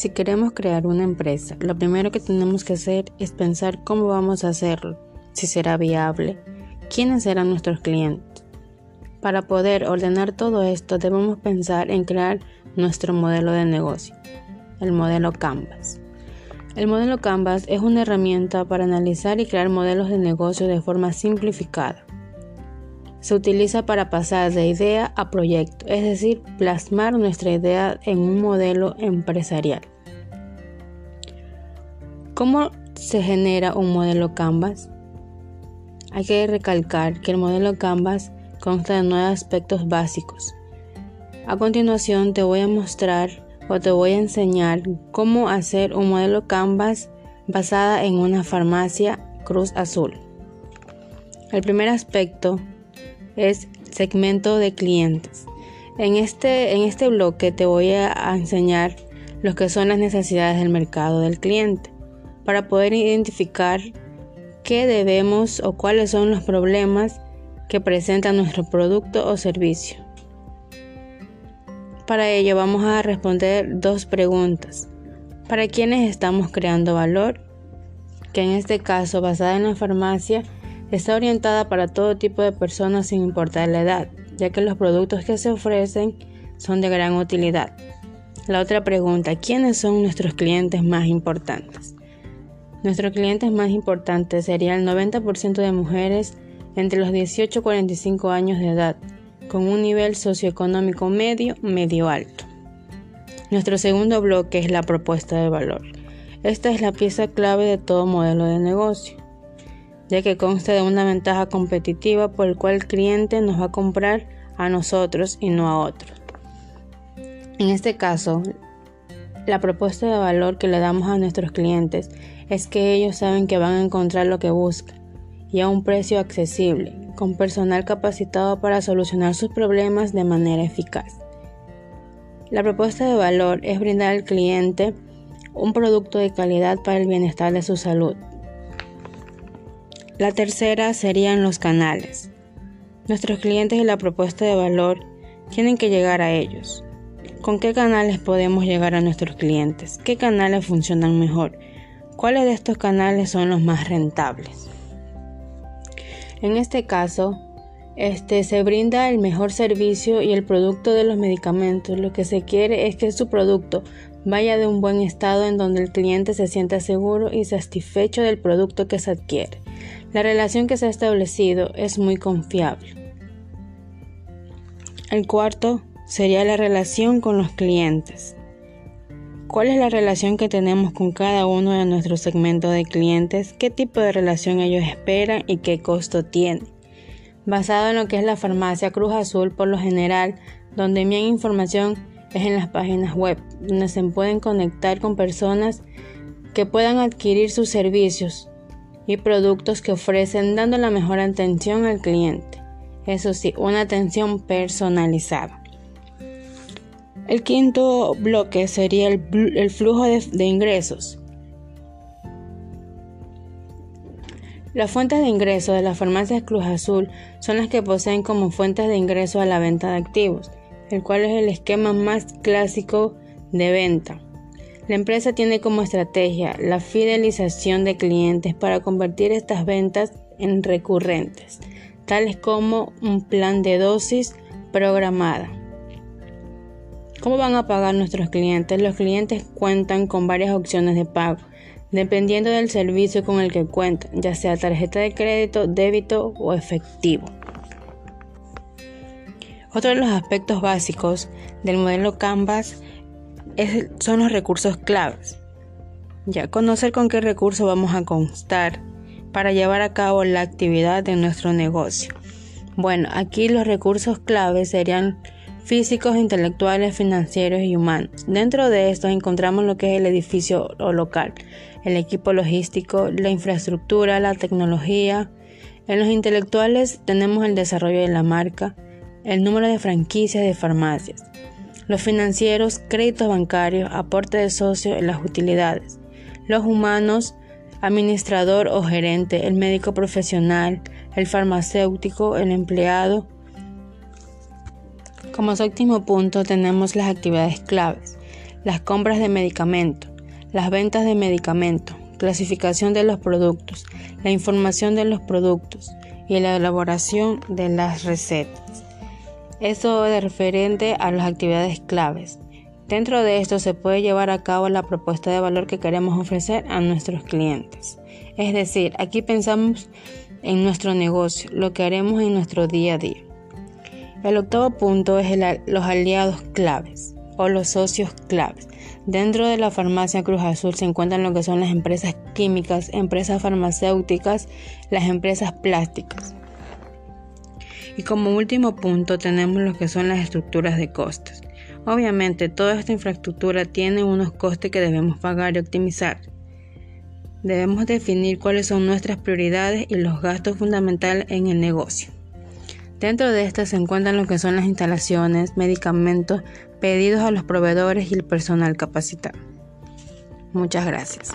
Si queremos crear una empresa, lo primero que tenemos que hacer es pensar cómo vamos a hacerlo, si será viable, quiénes serán nuestros clientes. Para poder ordenar todo esto debemos pensar en crear nuestro modelo de negocio, el modelo Canvas. El modelo Canvas es una herramienta para analizar y crear modelos de negocio de forma simplificada. Se utiliza para pasar de idea a proyecto, es decir, plasmar nuestra idea en un modelo empresarial. ¿Cómo se genera un modelo Canvas? Hay que recalcar que el modelo Canvas consta de nueve aspectos básicos. A continuación te voy a mostrar o te voy a enseñar cómo hacer un modelo Canvas basada en una farmacia Cruz Azul. El primer aspecto es segmento de clientes. En este, en este bloque te voy a enseñar lo que son las necesidades del mercado del cliente para poder identificar qué debemos o cuáles son los problemas que presenta nuestro producto o servicio. Para ello vamos a responder dos preguntas. ¿Para quiénes estamos creando valor? Que en este caso, basada en la farmacia, está orientada para todo tipo de personas sin importar la edad, ya que los productos que se ofrecen son de gran utilidad. La otra pregunta, ¿quiénes son nuestros clientes más importantes? Nuestros clientes más importantes serían el 90% de mujeres entre los 18 y 45 años de edad, con un nivel socioeconómico medio, medio alto. Nuestro segundo bloque es la propuesta de valor. Esta es la pieza clave de todo modelo de negocio, ya que consta de una ventaja competitiva por el cual el cliente nos va a comprar a nosotros y no a otros. En este caso, la propuesta de valor que le damos a nuestros clientes es que ellos saben que van a encontrar lo que buscan y a un precio accesible, con personal capacitado para solucionar sus problemas de manera eficaz. La propuesta de valor es brindar al cliente un producto de calidad para el bienestar de su salud. La tercera serían los canales. Nuestros clientes y la propuesta de valor tienen que llegar a ellos. ¿Con qué canales podemos llegar a nuestros clientes? ¿Qué canales funcionan mejor? ¿Cuáles de estos canales son los más rentables? En este caso, este, se brinda el mejor servicio y el producto de los medicamentos. Lo que se quiere es que su producto vaya de un buen estado en donde el cliente se sienta seguro y satisfecho del producto que se adquiere. La relación que se ha establecido es muy confiable. El cuarto sería la relación con los clientes. ¿Cuál es la relación que tenemos con cada uno de nuestros segmentos de clientes? ¿Qué tipo de relación ellos esperan y qué costo tiene? Basado en lo que es la farmacia Cruz Azul, por lo general, donde envían información es en las páginas web, donde se pueden conectar con personas que puedan adquirir sus servicios y productos que ofrecen dando la mejor atención al cliente. Eso sí, una atención personalizada. El quinto bloque sería el, flujo de, ingresos. Las fuentes de ingreso de las farmacias Cruz Azul son las que poseen como fuentes de ingreso a la venta de activos, el cual es el esquema más clásico de venta. La empresa tiene como estrategia la fidelización de clientes para convertir estas ventas en recurrentes, tales como un plan de dosis programada ¿Cómo van a pagar nuestros clientes? Los clientes cuentan con varias opciones de pago, dependiendo del servicio con el que cuentan, ya sea tarjeta de crédito, débito o efectivo. Otro de los aspectos básicos del modelo Canvas son los recursos claves. Ya conocer con qué recursos vamos a constar para llevar a cabo la actividad de nuestro negocio. Bueno, aquí los recursos claves serían físicos, intelectuales, financieros y humanos. Dentro de estos encontramos lo que es el edificio o local, el equipo logístico, la infraestructura, la tecnología. En los intelectuales tenemos el desarrollo de la marca, el número de franquicias de farmacias, los financieros, créditos bancarios, aporte de socios en las utilidades, los humanos, administrador o gerente, el médico profesional, el farmacéutico, el empleado, como séptimo punto tenemos las actividades claves. las compras de medicamentos, las ventas de medicamentos, clasificación de los productos, la información de los productos y la elaboración de las recetas. Esto es referente a las actividades claves. Dentro de esto se puede llevar a cabo la propuesta de valor que queremos ofrecer a nuestros clientes. Es decir, aquí pensamos en nuestro negocio, lo que haremos en nuestro día a día. El octavo punto es los aliados claves o los socios claves. Dentro de la farmacia Cruz Azul se encuentran lo que son las empresas químicas, empresas farmacéuticas, las empresas plásticas. Y como último punto tenemos lo que son las estructuras de costes. Obviamente toda esta infraestructura tiene unos costes que debemos pagar y optimizar. Debemos definir cuáles son nuestras prioridades y los gastos fundamentales en el negocio. Dentro de estas se encuentran lo que son las instalaciones, medicamentos, pedidos a los proveedores y el personal capacitado. Muchas gracias.